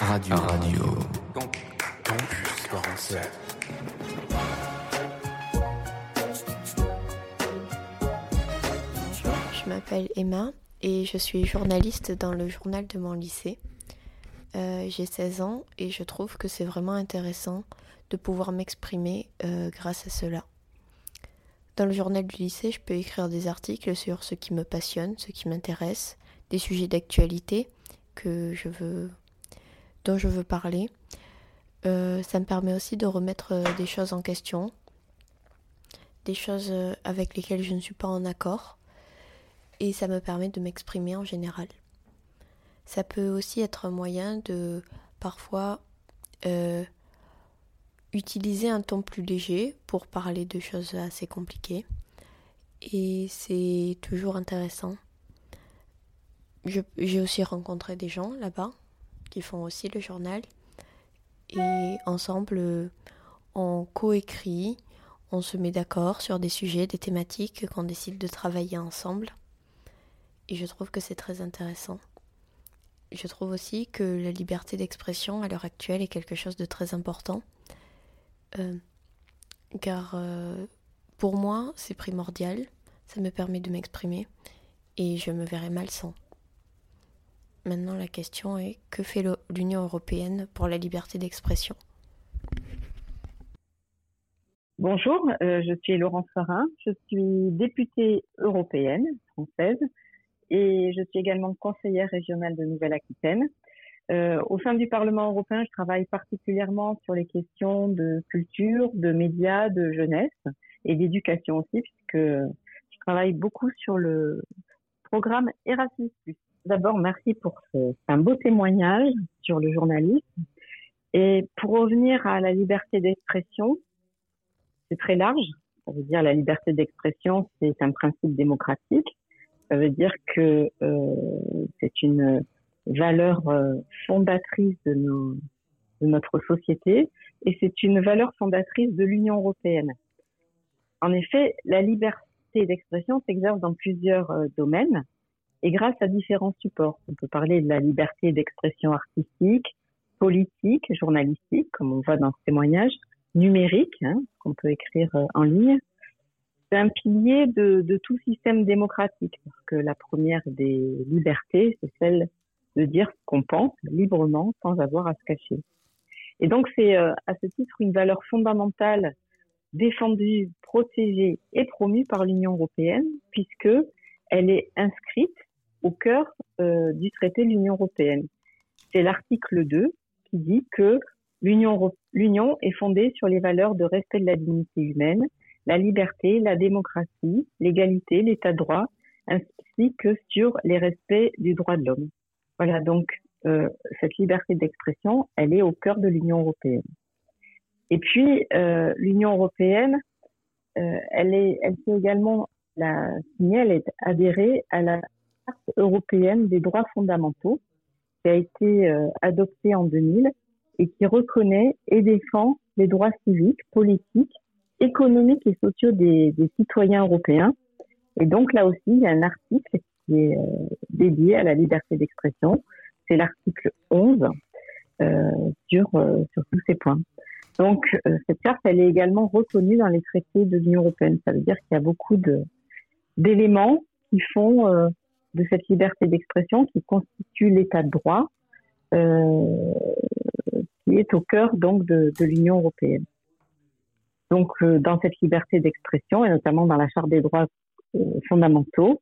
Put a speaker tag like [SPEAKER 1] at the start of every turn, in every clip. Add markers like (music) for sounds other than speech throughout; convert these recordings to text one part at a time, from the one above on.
[SPEAKER 1] Radio. Radio.
[SPEAKER 2] Campus 47.
[SPEAKER 3] Bonjour, je m'appelle Emma et je suis journaliste dans le journal de mon lycée. Euh, J'ai 16 ans et je trouve que c'est vraiment intéressant de pouvoir m'exprimer euh, grâce à cela. Dans le journal du lycée, je peux écrire des articles sur ce qui me passionne, ce qui m'intéresse, des sujets d'actualité que je veux, dont je veux parler. Euh, ça me permet aussi de remettre euh, des choses en question, des choses euh, avec lesquelles je ne suis pas en accord, et ça me permet de m'exprimer en général. Ça peut aussi être un moyen de parfois utiliser un ton plus léger pour parler de choses assez compliquées. Et c'est toujours intéressant. J'ai aussi rencontré des gens là-bas qui font aussi le journal. Et ensemble, euh, on coécrit, on se met d'accord sur des sujets, des thématiques qu'on décide de travailler ensemble. Et je trouve que c'est très intéressant. Je trouve aussi que la liberté d'expression à l'heure actuelle est quelque chose de très important. Euh, car euh, pour moi, c'est primordial. Ça me permet de m'exprimer. Et je me verrai mal sans. Maintenant, la question est que fait l'Union européenne pour la liberté d'expression?
[SPEAKER 4] Bonjour, euh, je suis Laurence Farin, je suis députée européenne française et je suis également conseillère régionale de Nouvelle-Aquitaine. Euh, au sein du Parlement européen, je travaille particulièrement sur les questions de culture, de médias, de jeunesse et d'éducation aussi, puisque je travaille beaucoup sur le programme Erasmus+. D'abord, merci pour ce, un beau témoignage sur le journalisme. Et pour revenir à la liberté d'expression, c'est très large. Ça veut dire la liberté d'expression, c'est un principe démocratique. Ça veut dire que euh, c'est une valeur euh, fondatrice de, notre société et c'est une valeur fondatrice de l'Union européenne. En effet, la liberté d'expression s'exerce dans plusieurs euh, domaines et grâce à différents supports. On peut parler de la liberté d'expression artistique, politique, journalistique, comme on voit dans ce témoignage, numérique, hein, qu'on peut écrire euh, en ligne. C'est un pilier de, tout système démocratique, parce que la première des libertés, c'est celle de dire ce qu'on pense librement sans avoir à se cacher. Et donc c'est euh, à ce titre une valeur fondamentale défendue, protégée et promue par l'Union européenne, puisque elle est inscrite au cœur euh, du traité de l'Union européenne. C'est l'article 2 qui dit que l'Union est fondée sur les valeurs de respect de la dignité humaine, la liberté, la démocratie, l'égalité, l'état de droit, ainsi que sur les respects du droit de l'homme. Voilà, donc euh, cette liberté d'expression, elle est au cœur de l'Union européenne. Et puis euh, l'Union européenne, elle est, elle s'est également la signée, elle est adhérée à la Charte européenne des droits fondamentaux, qui a été euh, adoptée en 2000 et qui reconnaît et défend les droits civiques, politiques, économiques et sociaux des, citoyens européens. Et donc là aussi, il y a un article qui est euh, dédié à la liberté d'expression. C'est l'article 11 euh, sur, euh, sur tous ces points. Donc cette charte, elle est également reconnue dans les traités de l'Union européenne. Ça veut dire qu'il y a beaucoup d'éléments qui font de cette liberté d'expression qui constitue l'état de droit euh, qui est au cœur donc de, l'Union européenne. Donc euh, dans cette liberté d'expression et notamment dans la charte des droits euh, fondamentaux,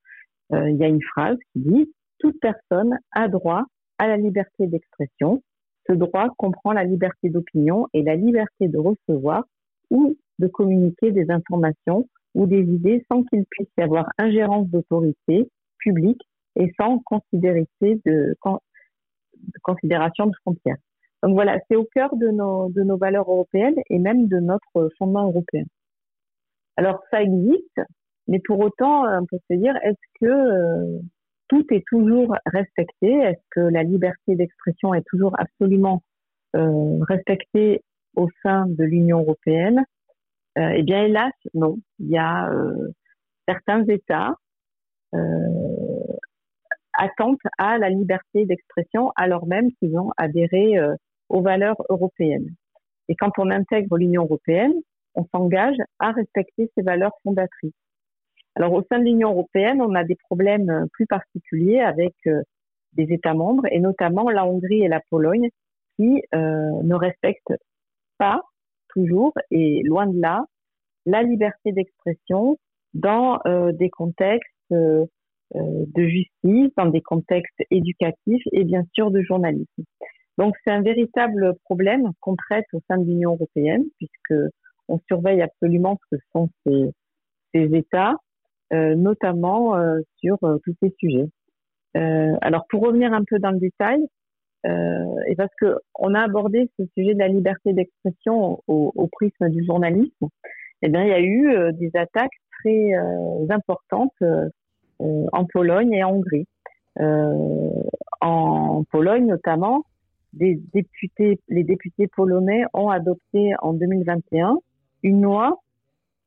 [SPEAKER 4] il y a une phrase qui dit toute personne a droit à la liberté d'expression. Ce droit comprend la liberté d'opinion et la liberté de recevoir ou de communiquer des informations ou des idées sans qu'il puisse y avoir ingérence d'autorité publique et sans considération de, frontières. Donc voilà, c'est au cœur de nos, valeurs européennes et même de notre fondement européen. Alors ça existe, mais pour autant, on peut se dire, est-ce que euh, tout est toujours respecté? Est-ce que la liberté d'expression est toujours absolument euh, respectée au sein de l'Union européenne? Euh, Eh bien, hélas, non. Il y a certains États attente à la liberté d'expression alors même qu'ils ont adhéré aux valeurs européennes. Et quand on intègre l'Union européenne, on s'engage à respecter ces valeurs fondatrices. Alors au sein de l'Union européenne, on a des problèmes plus particuliers avec des États membres, et notamment la Hongrie et la Pologne, qui euh, ne respectent pas toujours, et loin de là, la liberté d'expression dans euh, des contextes euh, de justice, dans des contextes éducatifs et bien sûr de journalisme. Donc c'est un véritable problème qu'on traite au sein de l'Union européenne, puisque on surveille absolument ce que sont ces, États, notamment sur tous ces sujets. Euh, alors pour revenir un peu dans le détail, euh, et parce que on a abordé ce sujet de la liberté d'expression au, prisme du journalisme, eh bien il y a eu euh, des attaques très euh, importantes euh, en Pologne et en Hongrie. en Pologne notamment, les députés polonais ont adopté en 2021 une loi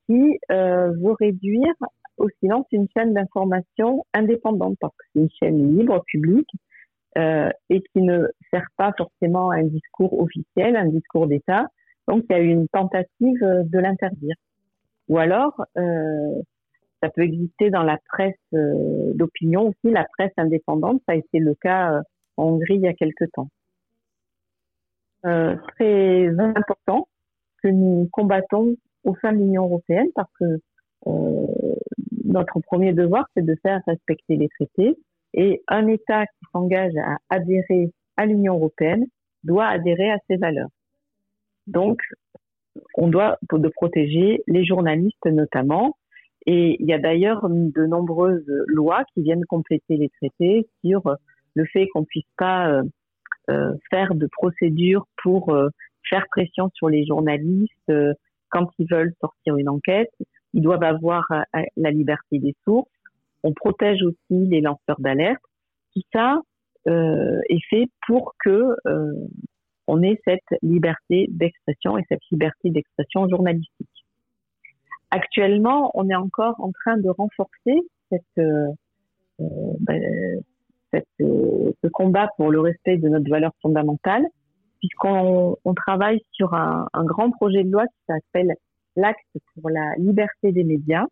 [SPEAKER 4] qui veut réduire au silence une chaîne d'information indépendante parce que c'est une chaîne libre, publique, euh, et qui ne sert pas forcément à un discours officiel, un discours d'État. Donc il y a eu une tentative de l'interdire. Ou alors, euh, ça peut exister dans la presse euh, d'opinion aussi, la presse indépendante. Ça a été le cas euh, en Hongrie il y a quelque temps. Euh, très important que nous combattons au sein de l'Union européenne parce que notre premier devoir, c'est de faire respecter les traités. Et un État qui s'engage à adhérer à l'Union européenne doit adhérer à ces valeurs. Donc, on doit protéger les journalistes notamment. Et il y a d'ailleurs de nombreuses lois qui viennent compléter les traités sur le fait qu'on puisse pas euh, euh, faire de procédures pour euh, faire pression sur les journalistes quand ils veulent sortir une enquête, ils doivent avoir euh, la liberté des sources. On protège aussi les lanceurs d'alerte. Tout ça euh, est fait pour que euh, on ait cette liberté d'expression et cette liberté d'expression journalistique. Actuellement, on est encore en train de renforcer cette, euh, ben, cette ce combat pour le respect de notre valeur fondamentale, puisqu'on on travaille sur un, un grand projet de loi qui s'appelle l'acte pour la liberté des médias.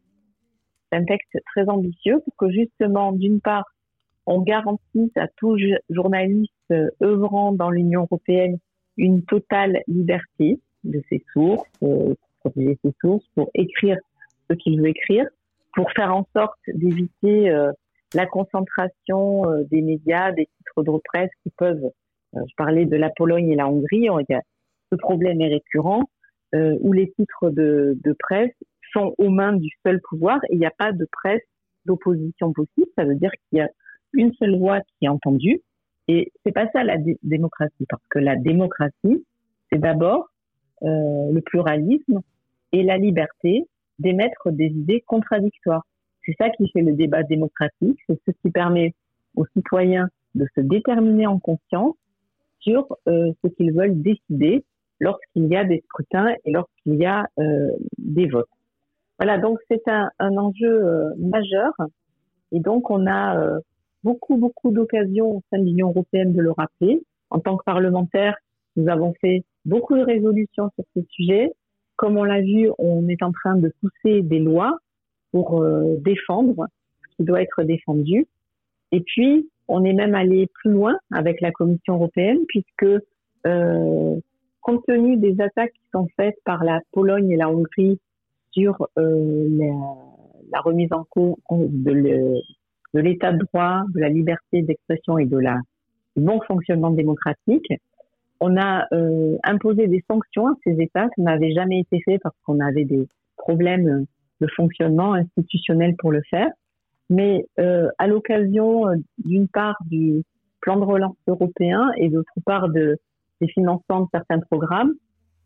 [SPEAKER 4] C'est un texte très ambitieux pour que justement, d'une part, on garantisse à tout journaliste euh, œuvrant dans l'Union européenne une totale liberté de ses sources, euh, ses sources, pour écrire ce qu'il veut écrire, pour faire en sorte d'éviter euh, la concentration des médias, des titres de presse qui peuvent, je parlais de la Pologne et la Hongrie, ce problème est récurrent, euh, où les titres de, de, presse sont aux mains du seul pouvoir et il n'y a pas de presse d'opposition possible. Ça veut dire qu'il y a une seule voix qui est entendue et c'est pas ça la démocratie parce que la démocratie c'est d'abord euh, le pluralisme et la liberté d'émettre des idées contradictoires. C'est ça qui fait le débat démocratique, c'est ce qui permet aux citoyens de se déterminer en conscience sur euh, ce qu'ils veulent décider lorsqu'il y a des scrutins et lorsqu'il y a euh, des votes. Voilà, donc c'est un, enjeu euh, majeur et donc on a beaucoup, beaucoup d'occasions au sein de l'Union européenne de le rappeler. En tant que parlementaire, nous avons fait beaucoup de résolutions sur ce sujet. Comme on l'a vu, on est en train de pousser des lois pour défendre ce qui doit être défendu. Et puis, on est même allé plus loin avec la Commission européenne puisque euh, compte tenu des attaques qui sont faites par la Pologne et la Hongrie sur euh, la, remise en cause de l'état de droit, de la liberté d'expression et de la du bon fonctionnement démocratique, on a euh, imposé des sanctions à ces États. Ça n'avait jamais été fait parce qu'on avait des problèmes de fonctionnement institutionnel pour le faire. Mais euh, à l'occasion, d'une part, du plan de relance européen et d'autre part de des financements de certains programmes,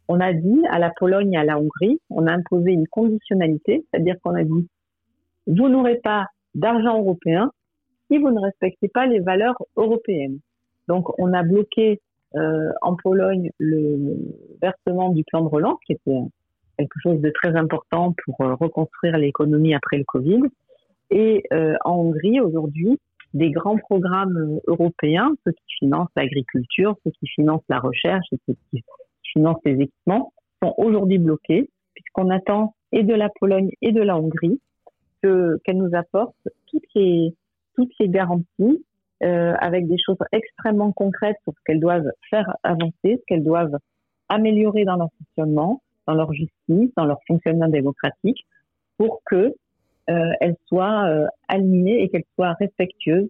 [SPEAKER 4] on a dit à la Pologne et à la Hongrie, on a imposé une conditionnalité, c'est-à-dire qu'on a dit, vous n'aurez pas d'argent européen si vous ne respectez pas les valeurs européennes. Donc, on a bloqué euh, en Pologne le versement du plan de relance, qui était quelque chose de très important pour euh, reconstruire l'économie après le Covid. Et euh, en Hongrie, aujourd'hui, des grands programmes européens, ceux qui financent l'agriculture, ceux qui financent la recherche, ceux qui financent les équipements, sont aujourd'hui bloqués puisqu'on attend et de la Pologne et de la Hongrie qu'elles nous les toutes les garanties euh, avec des choses extrêmement concrètes sur ce qu'elles doivent faire avancer, ce qu'elles doivent améliorer dans leur fonctionnement, dans leur justice, dans leur fonctionnement démocratique, pour que euh, elles soient euh, alignées et qu'elles soient respectueuses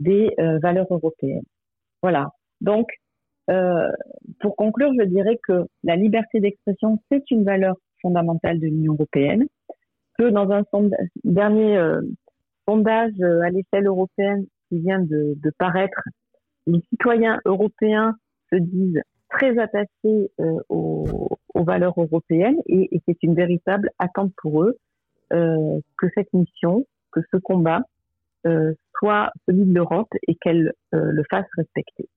[SPEAKER 4] des euh, valeurs européennes. Voilà. Donc, euh, pour conclure, je dirais que la liberté d'expression, c'est une valeur fondamentale de l'Union européenne, que dans un dernier euh, sondage à l'échelle européenne qui vient de, de, paraître, les citoyens européens se disent très attachés euh, aux, aux, valeurs européennes et, et c'est une véritable attente pour eux euh, que cette mission, que ce combat euh, soit celui de l'Europe et qu'elle le fasse respecter.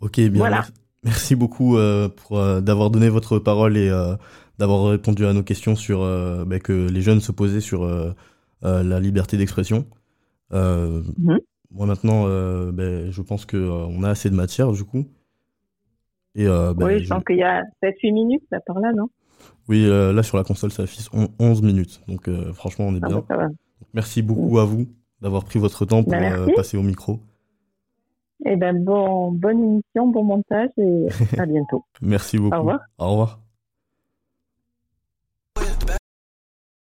[SPEAKER 1] Ok, bien. Voilà. Merci beaucoup pour d'avoir donné votre parole et d'avoir répondu à nos questions sur bah, que les jeunes se posaient sur la liberté d'expression. Mm -hmm. Moi maintenant, bah, je pense que on a assez de matière du coup.
[SPEAKER 4] Et, bah, oui, je, je... pense qu'il y a 7-8 minutes là par là, non?
[SPEAKER 1] Oui, là sur la console ça affiche 11 minutes, donc franchement on est ah, bien. Bah, merci beaucoup mmh. à vous d'avoir pris votre temps pour passer au micro.
[SPEAKER 4] Eh ben bon, bonne émission, bon montage et (laughs) à bientôt.
[SPEAKER 1] Merci beaucoup.
[SPEAKER 4] Au revoir.
[SPEAKER 1] Au revoir.